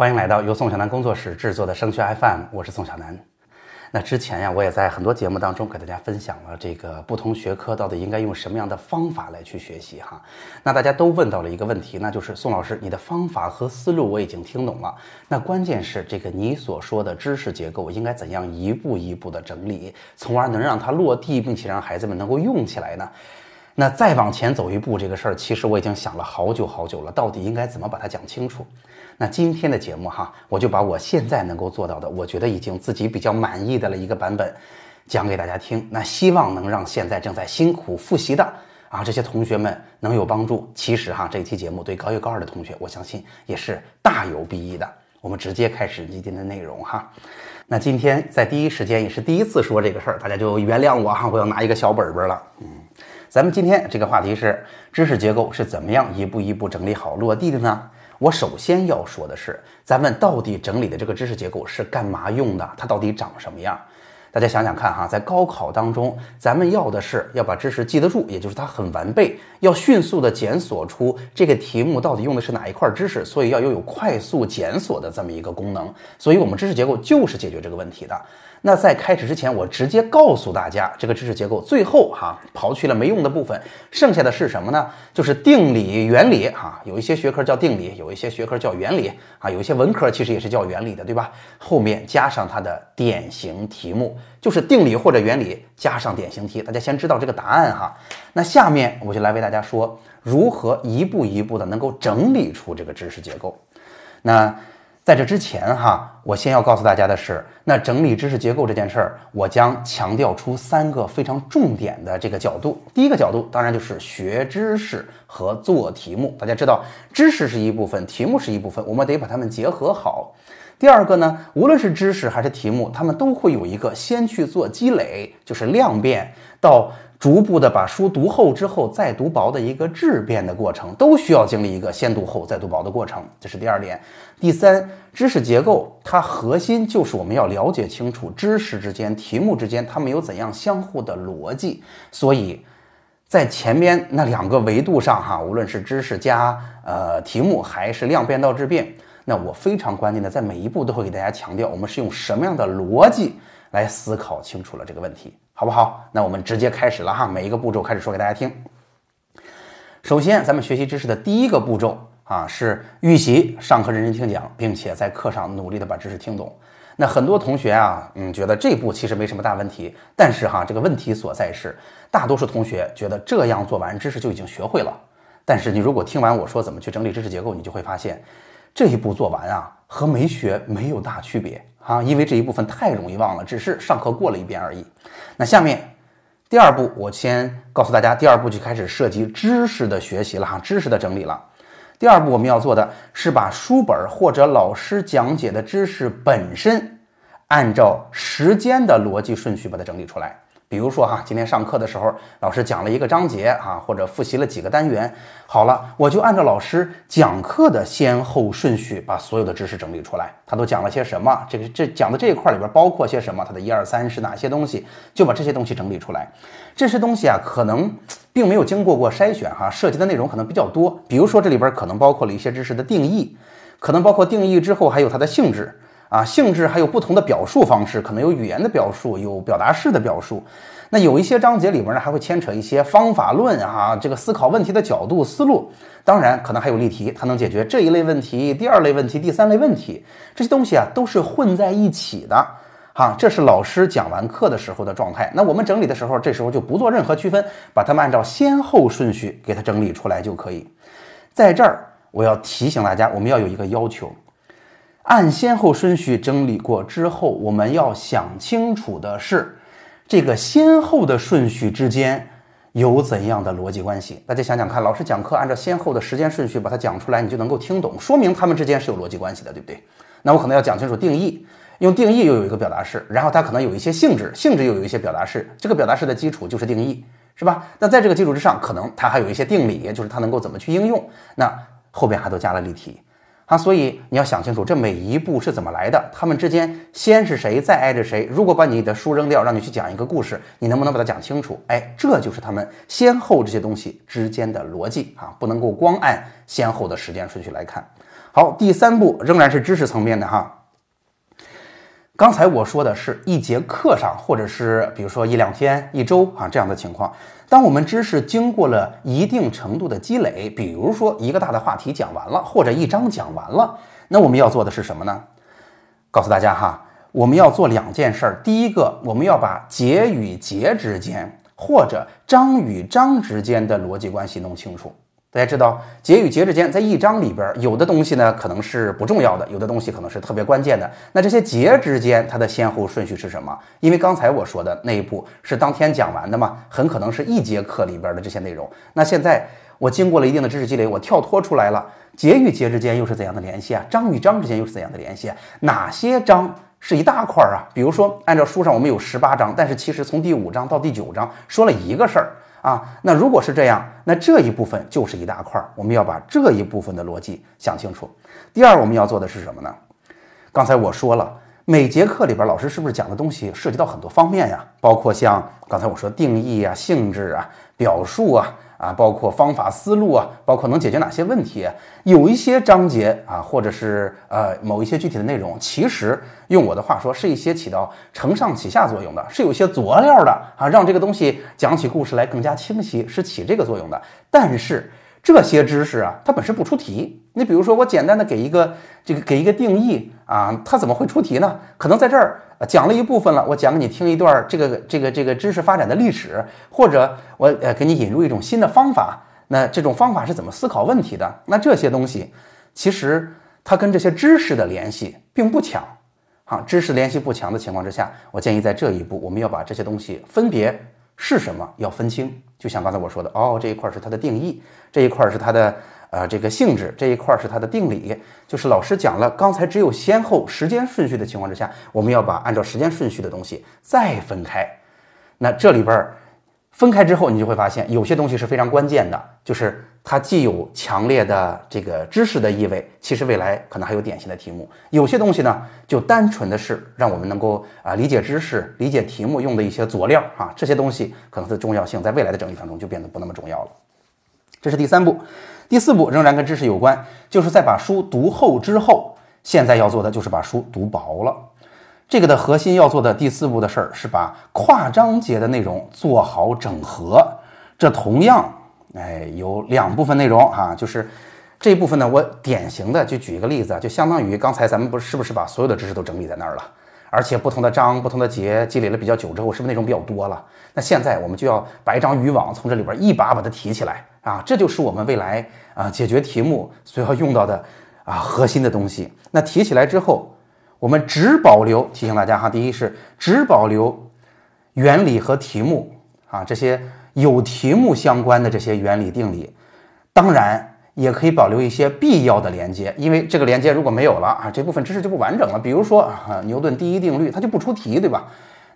欢迎来到由宋小南工作室制作的升学 FM，我是宋小南。那之前呀，我也在很多节目当中给大家分享了这个不同学科到底应该用什么样的方法来去学习哈。那大家都问到了一个问题，那就是宋老师，你的方法和思路我已经听懂了，那关键是这个你所说的知识结构应该怎样一步一步的整理，从而能让它落地，并且让孩子们能够用起来呢？那再往前走一步，这个事儿其实我已经想了好久好久了，到底应该怎么把它讲清楚？那今天的节目哈，我就把我现在能够做到的，我觉得已经自己比较满意的了一个版本，讲给大家听。那希望能让现在正在辛苦复习的啊这些同学们能有帮助。其实哈，这一期节目对高一高二的同学，我相信也是大有裨益的。我们直接开始今天的内容哈。那今天在第一时间也是第一次说这个事儿，大家就原谅我哈，我要拿一个小本本了，嗯。咱们今天这个话题是知识结构是怎么样一步一步整理好落地的呢？我首先要说的是，咱们到底整理的这个知识结构是干嘛用的？它到底长什么样？大家想想看哈，在高考当中，咱们要的是要把知识记得住，也就是它很完备，要迅速的检索出这个题目到底用的是哪一块知识，所以要拥有快速检索的这么一个功能。所以我们知识结构就是解决这个问题的。那在开始之前，我直接告诉大家，这个知识结构最后哈刨去了没用的部分，剩下的是什么呢？就是定理、原理哈。有一些学科叫定理，有一些学科叫原理啊。有一些文科其实也是叫原理的，对吧？后面加上它的典型题目，就是定理或者原理加上典型题。大家先知道这个答案哈。那下面我就来为大家说，如何一步一步的能够整理出这个知识结构。那。在这之前，哈，我先要告诉大家的是，那整理知识结构这件事儿，我将强调出三个非常重点的这个角度。第一个角度，当然就是学知识和做题目。大家知道，知识是一部分，题目是一部分，我们得把它们结合好。第二个呢，无论是知识还是题目，他们都会有一个先去做积累，就是量变到。逐步的把书读厚之后再读薄的一个质变的过程，都需要经历一个先读厚再读薄的过程，这是第二点。第三，知识结构它核心就是我们要了解清楚知识之间、题目之间它们有怎样相互的逻辑。所以，在前面那两个维度上，哈，无论是知识加呃题目，还是量变到质变，那我非常关键的在每一步都会给大家强调，我们是用什么样的逻辑来思考清楚了这个问题。好不好？那我们直接开始了哈，每一个步骤开始说给大家听。首先，咱们学习知识的第一个步骤啊，是预习，上课认真听讲，并且在课上努力的把知识听懂。那很多同学啊，嗯，觉得这步其实没什么大问题，但是哈，这个问题所在是，大多数同学觉得这样做完知识就已经学会了。但是你如果听完我说怎么去整理知识结构，你就会发现，这一步做完啊，和没学没有大区别。啊，因为这一部分太容易忘了，只是上课过了一遍而已。那下面第二步，我先告诉大家，第二步就开始涉及知识的学习了哈，知识的整理了。第二步我们要做的是把书本或者老师讲解的知识本身，按照时间的逻辑顺序把它整理出来。比如说哈，今天上课的时候，老师讲了一个章节啊，或者复习了几个单元，好了，我就按照老师讲课的先后顺序，把所有的知识整理出来。他都讲了些什么？这个这讲的这一块里边包括些什么？他的一二三是哪些东西？就把这些东西整理出来。这些东西啊，可能并没有经过过筛选哈，涉及的内容可能比较多。比如说这里边可能包括了一些知识的定义，可能包括定义之后还有它的性质。啊，性质还有不同的表述方式，可能有语言的表述，有表达式的表述。那有一些章节里面呢，还会牵扯一些方法论啊，这个思考问题的角度思路。当然，可能还有例题，它能解决这一类问题、第二类问题、第三类问题。这些东西啊，都是混在一起的。哈，这是老师讲完课的时候的状态。那我们整理的时候，这时候就不做任何区分，把它们按照先后顺序给它整理出来就可以。在这儿，我要提醒大家，我们要有一个要求。按先后顺序整理过之后，我们要想清楚的是，这个先后的顺序之间有怎样的逻辑关系？大家想想看，老师讲课按照先后的时间顺序把它讲出来，你就能够听懂，说明他们之间是有逻辑关系的，对不对？那我可能要讲清楚定义，用定义又有一个表达式，然后它可能有一些性质，性质又有一些表达式，这个表达式的基础就是定义，是吧？那在这个基础之上，可能它还有一些定理，就是它能够怎么去应用，那后边还都加了例题。啊，所以你要想清楚，这每一步是怎么来的？他们之间先是谁，再挨着谁？如果把你的书扔掉，让你去讲一个故事，你能不能把它讲清楚？哎，这就是他们先后这些东西之间的逻辑啊，不能够光按先后的时间顺序来看。好，第三步仍然是知识层面的哈。刚才我说的是一节课上，或者是比如说一两天、一周啊这样的情况。当我们知识经过了一定程度的积累，比如说一个大的话题讲完了，或者一章讲完了，那我们要做的是什么呢？告诉大家哈，我们要做两件事儿。第一个，我们要把节与节之间，或者章与章之间的逻辑关系弄清楚。大家知道，节与节之间，在一章里边，有的东西呢可能是不重要的，有的东西可能是特别关键的。那这些节之间，它的先后顺序是什么？因为刚才我说的那一步是当天讲完的嘛，很可能是一节课里边的这些内容。那现在我经过了一定的知识积累，我跳脱出来了，节与节之间又是怎样的联系啊？章与章之间又是怎样的联系？哪些章是一大块儿啊？比如说，按照书上我们有十八章，但是其实从第五章到第九章说了一个事儿。啊，那如果是这样，那这一部分就是一大块，我们要把这一部分的逻辑想清楚。第二，我们要做的是什么呢？刚才我说了，每节课里边老师是不是讲的东西涉及到很多方面呀？包括像刚才我说定义啊、性质啊、表述啊。啊，包括方法思路啊，包括能解决哪些问题，有一些章节啊，或者是呃某一些具体的内容，其实用我的话说，是一些起到承上启下作用的，是有些佐料的啊，让这个东西讲起故事来更加清晰，是起这个作用的。但是这些知识啊，它本身不出题。你比如说，我简单的给一个这个给一个定义啊，它怎么会出题呢？可能在这儿。讲了一部分了，我讲给你听一段这个这个这个知识发展的历史，或者我呃给你引入一种新的方法，那这种方法是怎么思考问题的？那这些东西其实它跟这些知识的联系并不强，啊，知识联系不强的情况之下，我建议在这一步我们要把这些东西分别是什么要分清，就像刚才我说的，哦，这一块是它的定义，这一块是它的。呃，这个性质这一块是它的定理，就是老师讲了，刚才只有先后时间顺序的情况之下，我们要把按照时间顺序的东西再分开。那这里边儿分开之后，你就会发现有些东西是非常关键的，就是它既有强烈的这个知识的意味，其实未来可能还有典型的题目。有些东西呢，就单纯的是让我们能够啊理解知识、理解题目用的一些佐料啊，这些东西可能它的重要性在未来的整理当中就变得不那么重要了。这是第三步。第四步仍然跟知识有关，就是在把书读厚之后，现在要做的就是把书读薄了。这个的核心要做的第四步的事儿是把跨章节的内容做好整合。这同样，哎，有两部分内容哈，就是这部分呢，我典型的就举一个例子，就相当于刚才咱们不是是不是把所有的知识都整理在那儿了？而且不同的章、不同的节积累了比较久之后，是不是内容比较多了？那现在我们就要把一张渔网从这里边一把把它提起来啊，这就是我们未来。啊，解决题目所要用到的啊核心的东西。那提起来之后，我们只保留提醒大家哈，第一是只保留原理和题目啊这些有题目相关的这些原理定理，当然也可以保留一些必要的连接，因为这个连接如果没有了啊，这部分知识就不完整了。比如说啊，牛顿第一定律它就不出题，对吧？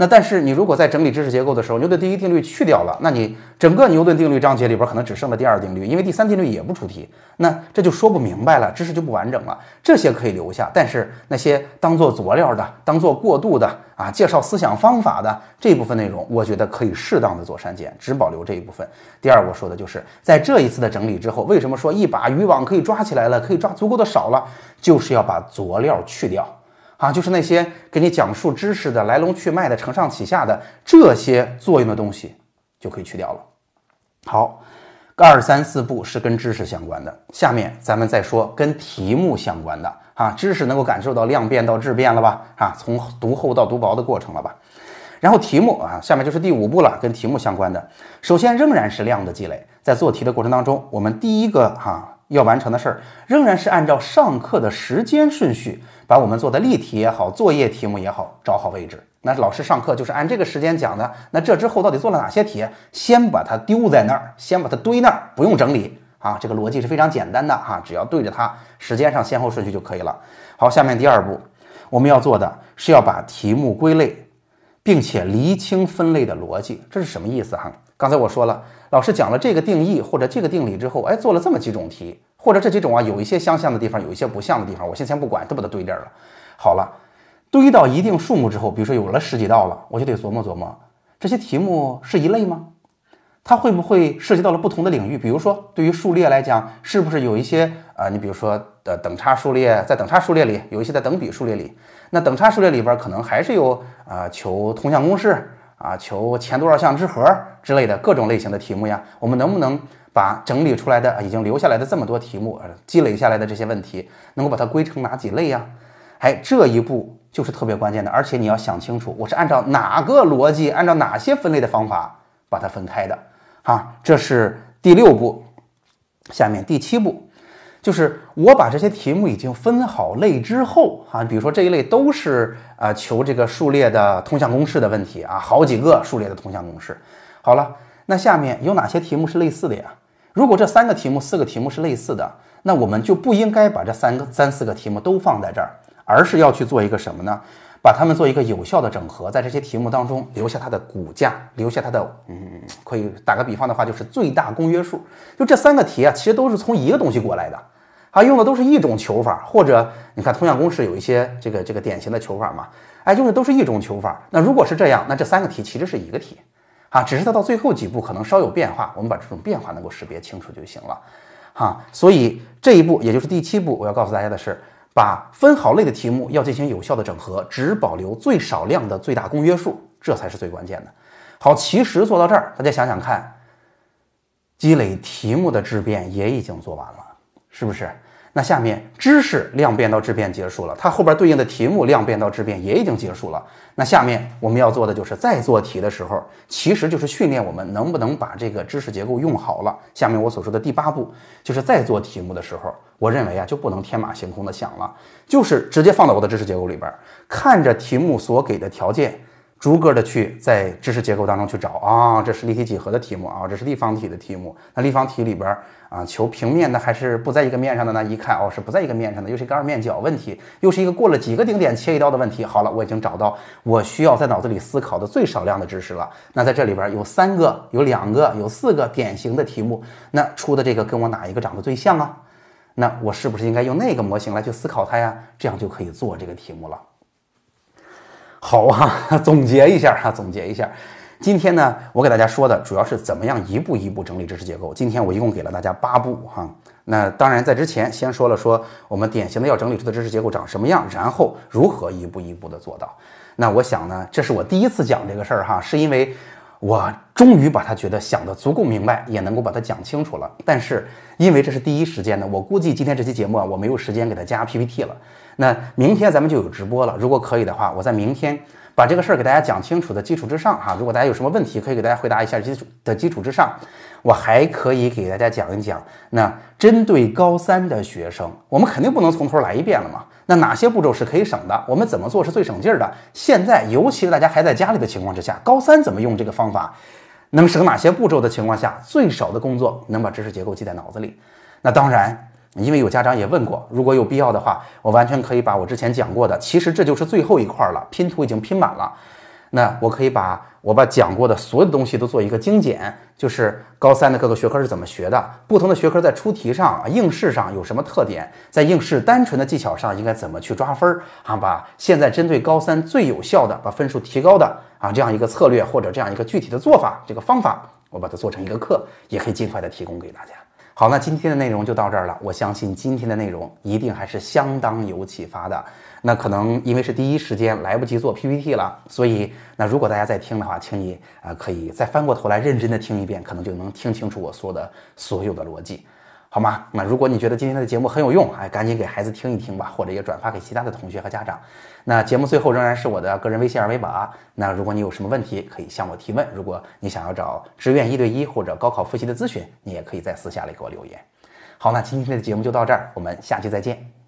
那但是你如果在整理知识结构的时候，牛顿第一定律去掉了，那你整个牛顿定律章节里边可能只剩了第二定律，因为第三定律也不出题，那这就说不明白了，知识就不完整了。这些可以留下，但是那些当做佐料的、当做过渡的啊，介绍思想方法的这一部分内容，我觉得可以适当的做删减，只保留这一部分。第二，我说的就是在这一次的整理之后，为什么说一把渔网可以抓起来了，可以抓足够的少了，就是要把佐料去掉。啊，就是那些给你讲述知识的来龙去脉的、承上启下的这些作用的东西，就可以去掉了。好，二三四步是跟知识相关的，下面咱们再说跟题目相关的。啊，知识能够感受到量变到质变了吧？啊，从读厚到读薄的过程了吧？然后题目啊，下面就是第五步了，跟题目相关的。首先仍然是量的积累，在做题的过程当中，我们第一个哈要完成的事儿，仍然是按照上课的时间顺序。把我们做的例题也好，作业题目也好，找好位置。那老师上课就是按这个时间讲的。那这之后到底做了哪些题？先把它丢在那儿，先把它堆那儿，不用整理啊。这个逻辑是非常简单的哈，只要对着它，时间上先后顺序就可以了。好，下面第二步，我们要做的是要把题目归类，并且厘清分类的逻辑。这是什么意思哈？刚才我说了，老师讲了这个定义或者这个定理之后，哎，做了这么几种题。或者这几种啊，有一些相像的地方，有一些不像的地方，我先先不管，都把它堆这儿了。好了，堆到一定数目之后，比如说有了十几道了，我就得琢磨琢磨，这些题目是一类吗？它会不会涉及到了不同的领域？比如说，对于数列来讲，是不是有一些啊？你比如说的等差数列，在等差数列里有一些在等比数列里，那等差数列里边可能还是有啊求通项公式啊，求前多少项之和之类的各种类型的题目呀。我们能不能把整理出来的已经留下来的这么多题目，积累下来的这些问题，能够把它归成哪几类呀？哎，这一步就是特别关键的，而且你要想清楚，我是按照哪个逻辑，按照哪些分类的方法把它分开的啊？这是第六步。下面第七步，就是我把这些题目已经分好类之后啊，比如说这一类都是啊求这个数列的通项公式的问题啊，好几个数列的通项公式。好了，那下面有哪些题目是类似的呀？如果这三个题目、四个题目是类似的，那我们就不应该把这三个、三四个题目都放在这儿。而是要去做一个什么呢？把它们做一个有效的整合，在这些题目当中留下它的骨架，留下它的嗯，可以打个比方的话，就是最大公约数。就这三个题啊，其实都是从一个东西过来的，啊，用的都是一种求法，或者你看通项公式有一些这个这个典型的求法嘛，哎，用的都是一种求法。那如果是这样，那这三个题其实是一个题，啊，只是它到最后几步可能稍有变化，我们把这种变化能够识别清楚就行了，哈。所以这一步也就是第七步，我要告诉大家的是。把分好类的题目要进行有效的整合，只保留最少量的最大公约数，这才是最关键的。好，其实做到这儿，大家想想看，积累题目的质变也已经做完了，是不是？那下面知识量变到质变结束了，它后边对应的题目量变到质变也已经结束了。那下面我们要做的就是再做题的时候，其实就是训练我们能不能把这个知识结构用好了。下面我所说的第八步，就是在做题目的时候，我认为啊就不能天马行空的想了，就是直接放到我的知识结构里边，看着题目所给的条件。逐个的去在知识结构当中去找啊，这是立体几何的题目啊，这是立方体的题目。那立方体里边啊，求平面的还是不在一个面上的呢？一看哦，是不在一个面上的，又是一个二面角问题，又是一个过了几个顶点切一刀的问题。好了，我已经找到我需要在脑子里思考的最少量的知识了。那在这里边有三个、有两个、有四个典型的题目，那出的这个跟我哪一个长得最像啊？那我是不是应该用那个模型来去思考它呀？这样就可以做这个题目了。好啊，总结一下哈，总结一下，今天呢，我给大家说的主要是怎么样一步一步整理知识结构。今天我一共给了大家八步哈。那当然，在之前先说了说我们典型的要整理出的知识结构长什么样，然后如何一步一步的做到。那我想呢，这是我第一次讲这个事儿哈，是因为我终于把它觉得想的足够明白，也能够把它讲清楚了。但是因为这是第一时间的，我估计今天这期节目啊，我没有时间给它加 PPT 了。那明天咱们就有直播了。如果可以的话，我在明天把这个事儿给大家讲清楚的基础之上，哈，如果大家有什么问题，可以给大家回答一下。基础的基础之上，我还可以给大家讲一讲。那针对高三的学生，我们肯定不能从头来一遍了嘛。那哪些步骤是可以省的？我们怎么做是最省劲儿的？现在，尤其是大家还在家里的情况之下，高三怎么用这个方法，能省哪些步骤的情况下，最少的工作能把知识结构记在脑子里？那当然。因为有家长也问过，如果有必要的话，我完全可以把我之前讲过的，其实这就是最后一块了，拼图已经拼满了。那我可以把我把讲过的所有的东西都做一个精简，就是高三的各个学科是怎么学的，不同的学科在出题上、应试上有什么特点，在应试单纯的技巧上应该怎么去抓分儿啊？把现在针对高三最有效的把分数提高的啊这样一个策略或者这样一个具体的做法，这个方法，我把它做成一个课，也可以尽快的提供给大家。好，那今天的内容就到这儿了。我相信今天的内容一定还是相当有启发的。那可能因为是第一时间来不及做 PPT 了，所以那如果大家在听的话，请你啊可以再翻过头来认真的听一遍，可能就能听清楚我说的所有的逻辑。好吗？那如果你觉得今天的节目很有用，哎，赶紧给孩子听一听吧，或者也转发给其他的同学和家长。那节目最后仍然是我的个人微信二维码。那如果你有什么问题，可以向我提问。如果你想要找志愿一对一或者高考复习的咨询，你也可以在私下里给我留言。好，那今天的节目就到这儿，我们下期再见。